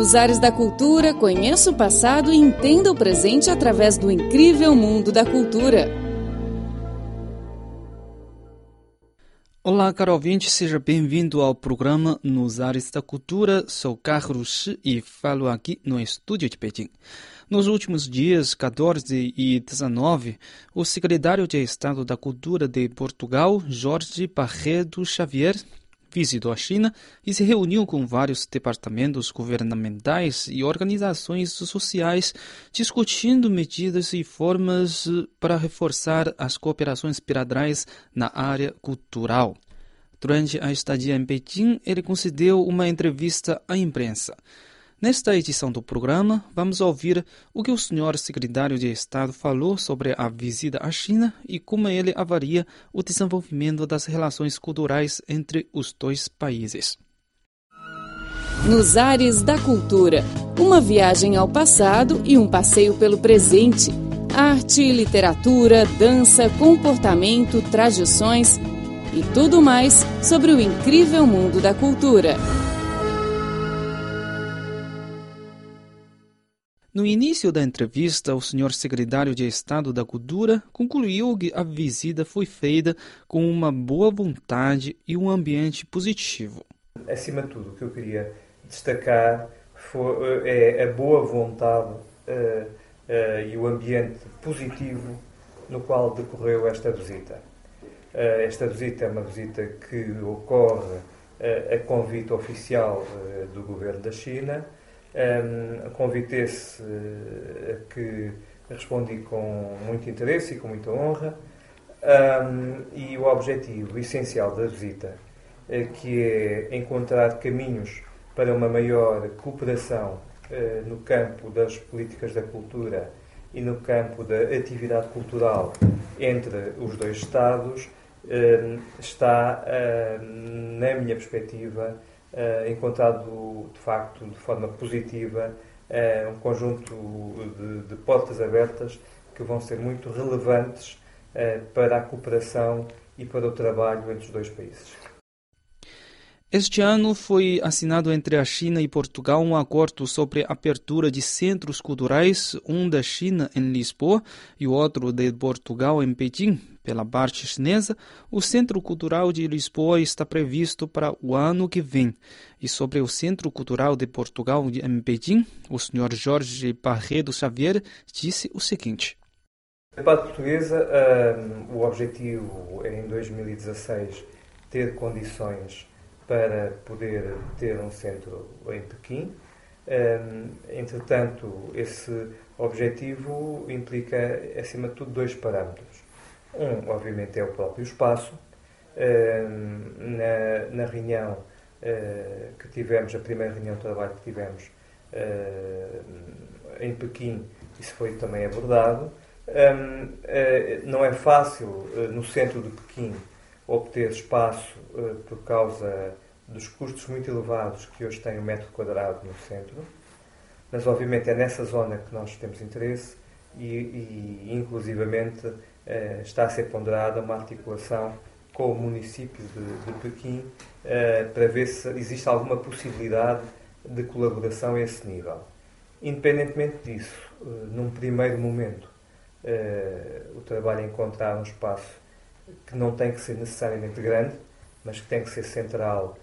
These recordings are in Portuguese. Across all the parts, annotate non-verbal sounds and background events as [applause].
Nos ares da cultura, conheça o passado e entenda o presente através do incrível mundo da cultura. Olá, caro ouvinte, seja bem-vindo ao programa Nos Ares da Cultura. Sou Carlos Shi e falo aqui no estúdio de Pequim. Nos últimos dias 14 e 19, o secretário de Estado da Cultura de Portugal, Jorge Barredo Xavier, visitou a China e se reuniu com vários departamentos governamentais e organizações sociais, discutindo medidas e formas para reforçar as cooperações bilaterais na área cultural. Durante a estadia em Pequim, ele concedeu uma entrevista à imprensa. Nesta edição do programa, vamos ouvir o que o senhor secretário de Estado falou sobre a visita à China e como ele avalia o desenvolvimento das relações culturais entre os dois países. Nos ares da cultura, uma viagem ao passado e um passeio pelo presente. Arte, literatura, dança, comportamento, tradições e tudo mais sobre o incrível mundo da cultura. No início da entrevista, o senhor secretário de Estado da Cultura concluiu que a visita foi feita com uma boa vontade e um ambiente positivo. Acima de tudo, o que eu queria destacar foi, é a boa vontade uh, uh, e o ambiente positivo no qual decorreu esta visita. Uh, esta visita é uma visita que ocorre a convite oficial do governo da China um, convite esse uh, que respondi com muito interesse e com muita honra. Um, e o objetivo essencial da visita, uh, que é encontrar caminhos para uma maior cooperação uh, no campo das políticas da cultura e no campo da atividade cultural entre os dois Estados, está, na minha perspectiva, uh, encontrado de facto de forma positiva uh, um conjunto de, de, portas abertas que vão ser muito relevantes uh, para a cooperação e para o trabalho entre os dois países. Este ano foi assinado entre a China e Portugal um acordo sobre a abertura de centros culturais, um da China em Lisboa e o outro de Portugal em Pequim. Pela parte chinesa, o Centro Cultural de Lisboa está previsto para o ano que vem. E sobre o Centro Cultural de Portugal em Pequim, o Sr. Jorge Barredo Xavier disse o seguinte. Da parte portuguesa, um, o objetivo é em 2016 ter condições para poder ter um centro em Pequim. Entretanto, esse objetivo implica, acima de tudo, dois parâmetros. Um, obviamente, é o próprio espaço. Na, na reunião ah, que tivemos, a primeira reunião de trabalho que tivemos ah, em Pequim, isso foi também abordado. Ah, não é fácil, no centro de Pequim, obter espaço uh, por causa dos custos muito elevados que hoje tem o metro quadrado no centro, mas obviamente é nessa zona que nós temos interesse e, e inclusivamente uh, está a ser ponderada uma articulação com o município de, de Pequim uh, para ver se existe alguma possibilidade de colaboração a esse nível. Independentemente disso, num primeiro momento, o trabalho é encontrar um espaço que não tem que ser necessariamente grande, mas que tem que ser central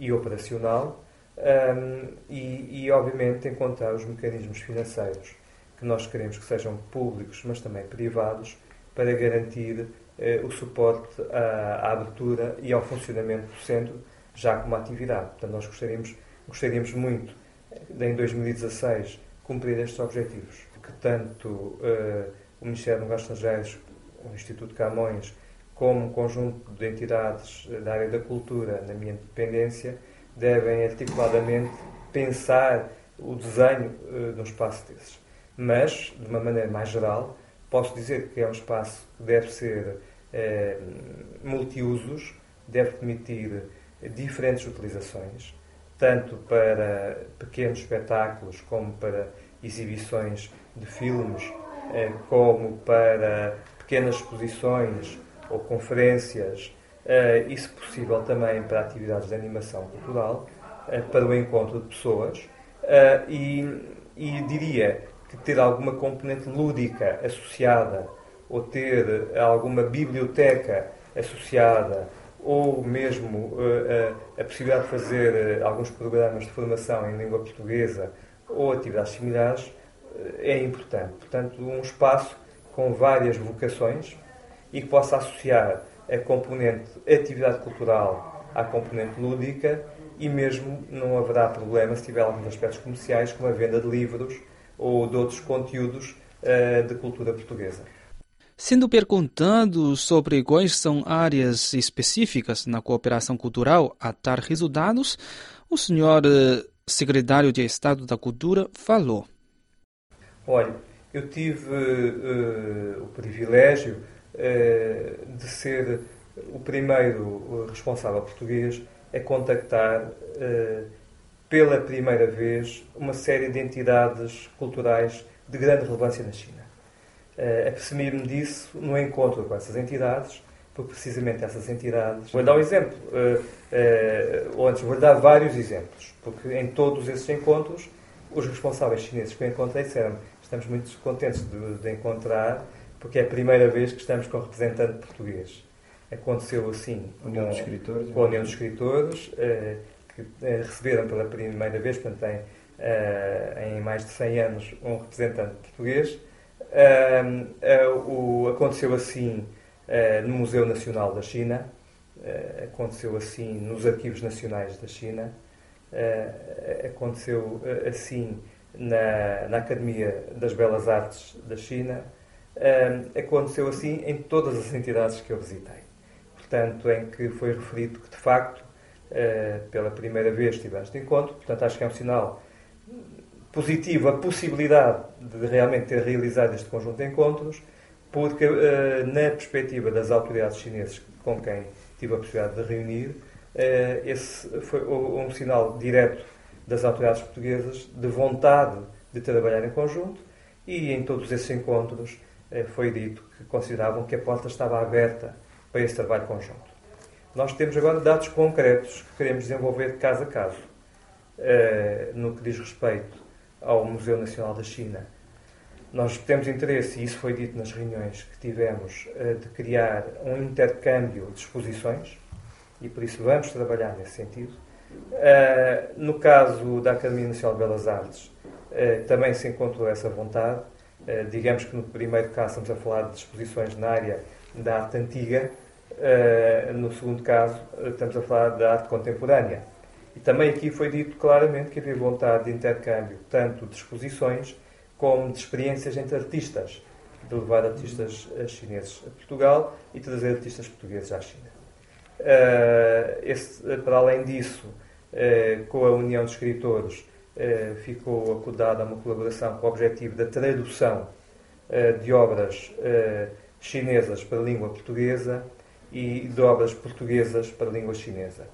e operacional, um, e, e, obviamente encontrar os mecanismos financeiros que nós queremos que sejam públicos, mas também privados, para garantir uh, o suporte à, à, abertura e ao funcionamento do centro, já como atividade. Portanto, nós gostaríamos, gostaríamos muito, de, em 2016, cumprir estes objetivos, que tanto uh, o Ministério dos Negócios Estrangeiros o Instituto Camões, como um conjunto de entidades da área da cultura na minha dependência, devem articuladamente pensar o desenho de um espaço desses. Mas, de uma maneira mais geral, posso dizer que é um espaço que deve ser uh, multiusos, deve permitir diferentes utilizações, tanto para pequenos espetáculos como para exibições de filmes, uh, como para pequenas exposições ou conferências, uh, se possível também para atividades de animação cultural, uh, para o encontro de pessoas e, e diria que ter alguma componente lúdica associada ou ter alguma biblioteca associada ou mesmo uh, a, a, possibilidade de fazer uh, alguns programas de formação em língua portuguesa ou atividades similares é importante. Portanto, um espaço com várias vocações e que possa associar a componente atividade cultural à componente lúdica e mesmo não haverá problema se tiver alguns aspectos comerciais, como a venda de livros ou de outros conteúdos de cultura portuguesa. Sendo perguntando sobre quais são áreas específicas na cooperação cultural a dar resultados, o senhor eh, secretário de Estado da Cultura falou. Olha, eu tive uh, o privilégio uh, de ser o primeiro responsável português a contactar uh, pela primeira vez uma série de entidades culturais de grande relevância na China uh, apercebi-me disso no encontro com essas entidades, porque precisamente essas entidades. Vou dar um exemplo, uh, uh, ou antes, vou dar vários exemplos, porque em todos esses encontros, os responsáveis chineses que eu encontrei disseram estamos muito contentes de, de encontrar, porque é a primeira vez que estamos com um representante português. Aconteceu assim União com, dos Escritores, com a União dos Escritores, que receberam pela primeira vez, portanto, tem, em mais de 100 anos, um representante português o, aconteceu assim uh, no Museu Nacional da China, aconteceu assim nos Arquivos Nacionais da China, aconteceu assim na, na, Academia das Belas Artes da China, aconteceu assim em todas as entidades que eu visitei. Portanto, em que foi referido que, de facto, pela primeira vez tivemos de encontro, portanto, acho que é um sinal positivo a possibilidade de realmente ter realizado este conjunto de encontros, porque, eh, na perspectiva das autoridades chinesas com quem tive a possibilidade de reunir, eh, esse foi um sinal direto das autoridades portuguesas de vontade de trabalhar em conjunto e em todos esses encontros eh, foi dito que consideravam que a porta estava aberta para esse trabalho conjunto. Nós temos agora dados concretos que queremos desenvolver caso a caso, no que diz respeito ao Museu Nacional da China. Nós temos interesse, e isso foi dito nas reuniões que tivemos, eh, de criar um intercâmbio de exposições, e por isso vamos trabalhar nesse sentido. Eh, no caso da Academia Nacional de Belas Artes, eh, também se encontrou essa vontade. Digamos que no primeiro caso estamos a falar de exposições na área da arte antiga, no segundo caso estamos a falar da arte contemporânea. E também aqui foi dito claramente que havia vontade de intercâmbio, tanto de exposições como de experiências entre artistas, de levar artistas eh, chineses a Portugal e trazer artistas portugueses à China. Esse, para além disso, com a União de Escritores, ficou acordada uma colaboração com o objetivo da tradução de obras chinesas para a língua portuguesa e de obras portuguesas para a língua chinesa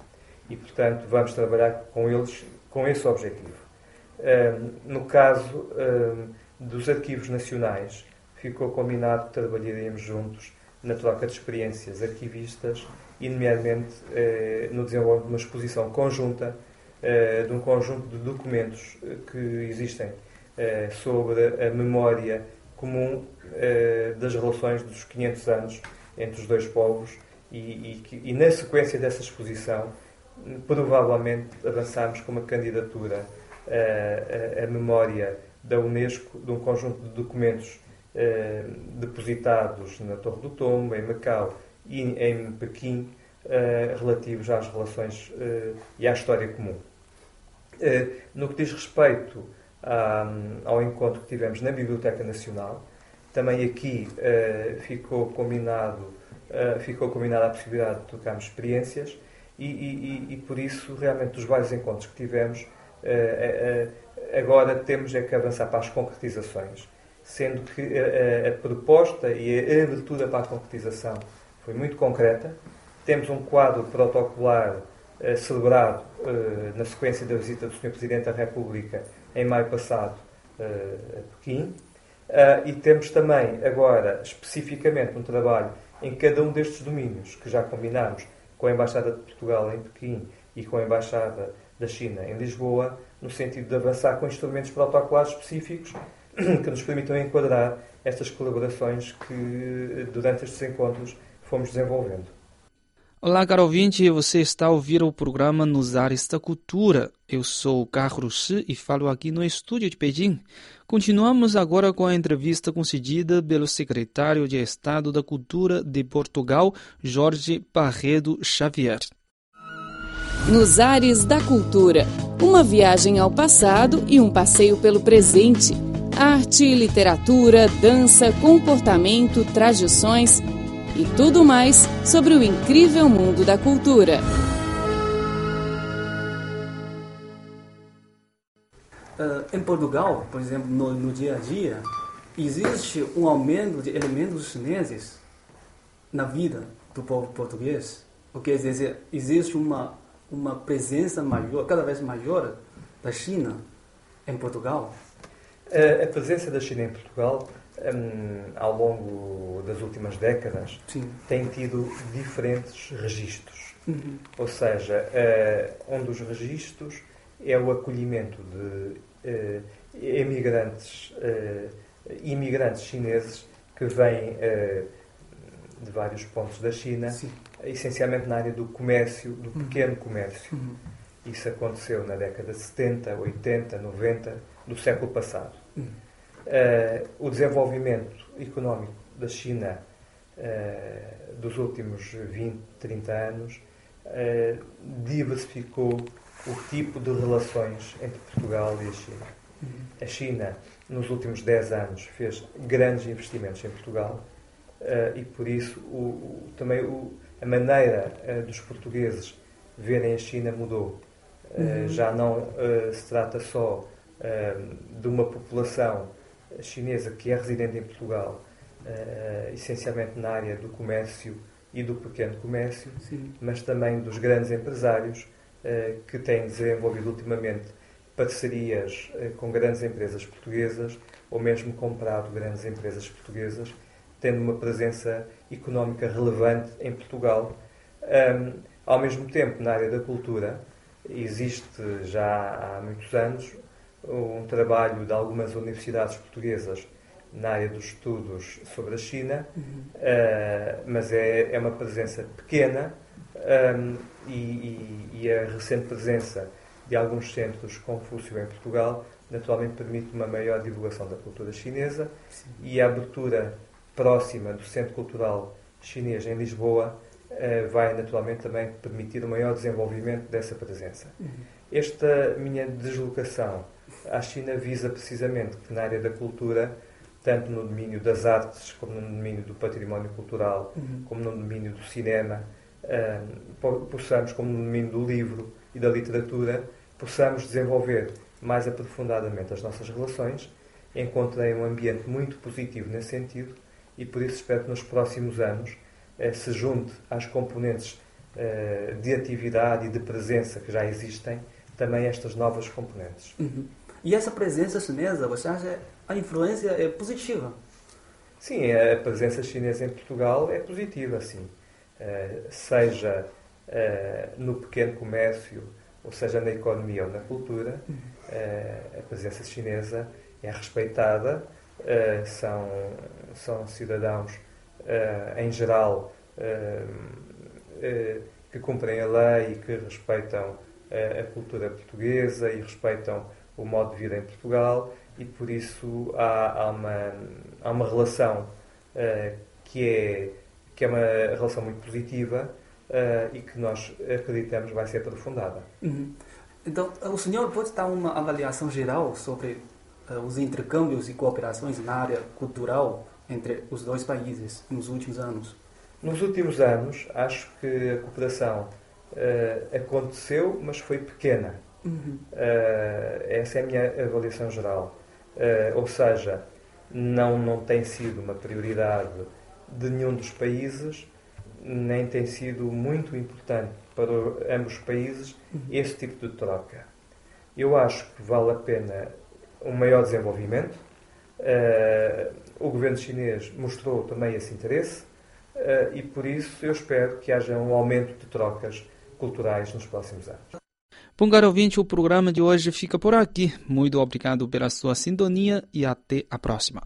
e, portanto, vamos trabalhar com eles com esse objetivo. no caso dos arquivos nacionais, ficou combinado que trabalharíamos juntos na troca de experiências arquivistas e, nomeadamente, eh, no desenvolvimento de uma exposição conjunta eh, de um conjunto de documentos eh, que existem sobre a memória comum das relações dos 500 anos entre os dois povos e, e, e na sequência dessa exposição provavelmente avançamos com uma candidatura à, memória da Unesco de um conjunto de documentos eh, depositados na Torre do Tombo, em Macau e em Pequim, eh, relativos às relações eh, e à história comum. no que diz respeito à, ao encontro que tivemos na Biblioteca Nacional, também aqui ficou combinado ficou combinada a possibilidade de trocarmos experiências e, e, e, por isso, realmente, dos vários encontros que tivemos, eh, eh, agora temos é que avançar para as concretizações, sendo que a, proposta e a abertura para a concretização foi muito concreta. Temos um quadro protocolar celebrado na sequência da visita do Sr. Presidente da República em maio passado a Pequim. e temos também agora, especificamente, um trabalho em cada um destes domínios que já combinámos com a Embaixada de Portugal em Pequim e com a Embaixada da China em Lisboa, no sentido de avançar com instrumentos protocolares específicos [clears throat] que nos permitam enquadrar estas colaborações que, durante estes encontros, fomos desenvolvendo. Olá, caro ouvinte, você está a ouvir o programa Nos Ares da Cultura. Eu sou Carlos e falo aqui no estúdio de Pequim. Continuamos agora com a entrevista concedida pelo secretário de Estado da Cultura de Portugal, Jorge Barredo Xavier. Nos Ares da Cultura, uma viagem ao passado e um passeio pelo presente. Arte, literatura, dança, comportamento, tradições e tudo mais sobre o incrível mundo da cultura. Uh, em Portugal, por exemplo, no, no, dia a dia, existe um aumento de elementos chineses na vida do povo português. O que quer dizer, existe uma, uma presença maior, cada vez maior da China em Portugal. A, a presença da China em Portugal um, ao longo das últimas décadas, Sim. tem tido diferentes registros. Uhum. Ou seja, uh, um dos registros é o acolhimento de uh, emigrantes, uh, imigrantes chineses que vêm de vários pontos da China, Sim. essencialmente na área do comércio, do uhum. pequeno comércio. Uhum. Isso aconteceu na década de 70, 80, 90 do século passado. Uhum. Uh, o desenvolvimento económico da China uh, dos últimos 20, 30 anos uh, diversificou o tipo de relações entre Portugal e a China. A China, nos últimos 10 anos, fez grandes investimentos em Portugal e, por isso, o, o, também o, a maneira dos portugueses verem a China mudou. Uhum. Já não se trata só de uma população chinesa que é residente em Portugal, uh, essencialmente na área do comércio e do pequeno comércio, Sim. mas também dos grandes empresários uh, que têm desenvolvido ultimamente parcerias uh, com grandes empresas portuguesas ou mesmo comprado grandes empresas portuguesas, tendo uma presença económica relevante em Portugal. Um, ao mesmo tempo, na área da cultura, existe já há muitos anos um trabalho de algumas universidades portuguesas na área dos estudos sobre a China, uhum. uh, mas é, é uma presença pequena um, ehm, e, e, a recente presença de alguns centros Confúcio em Portugal naturalmente permite uma maior divulgação da cultura chinesa Sim. e a abertura próxima do Centro Cultural Chinês em Lisboa vai naturalmente também permitir o um maior desenvolvimento dessa presença. Uhum. Esta minha deslocação à China visa precisamente que na área da cultura, tanto no domínio das artes, como no domínio do património cultural, uhum. como no domínio do cinema, um, possamos, como no domínio do livro e da literatura, possamos desenvolver mais aprofundadamente as nossas relações. Encontrei um ambiente muito positivo nesse sentido e por isso espero que nos próximos anos eh, se junte às componentes eh, de atividade e de presença que já existem também estas novas componentes. Uhum. E essa presença chinesa, você acha a influência é positiva? Sim, a presença chinesa em Portugal é positiva, sim. Uh, seja no pequeno comércio, ou seja na economia ou na cultura, uh, a presença chinesa é respeitada, são, são cidadãos, em geral, que cumprem a lei e que respeitam a cultura portuguesa e respeitam o modo de vida em Portugal e por isso há, há, uma, há uma relação uh, que, é, que é uma relação muito positiva uh, e que nós acreditamos vai ser aprofundada. Uhum. Então, o senhor pode dar uma avaliação geral sobre uh, os intercâmbios e cooperações na área cultural entre os dois países nos últimos anos? Nos últimos anos, acho que a cooperação aconteceu, mas foi pequena. Uhum. Uh, essa é a minha avaliação geral. Uh, ou seja, não, não tem sido uma prioridade de nenhum dos países, nem tem sido muito importante para ambos os países uhum. esse tipo de troca. Eu acho que vale a pena um maior desenvolvimento. Uh, o governo chinês mostrou também esse interesse e por isso eu espero que haja um aumento de trocas culturais nos próximos anos. Bom, caro ouvinte, o programa de hoje fica por aqui. Muito obrigado pela sua sintonia e até a próxima.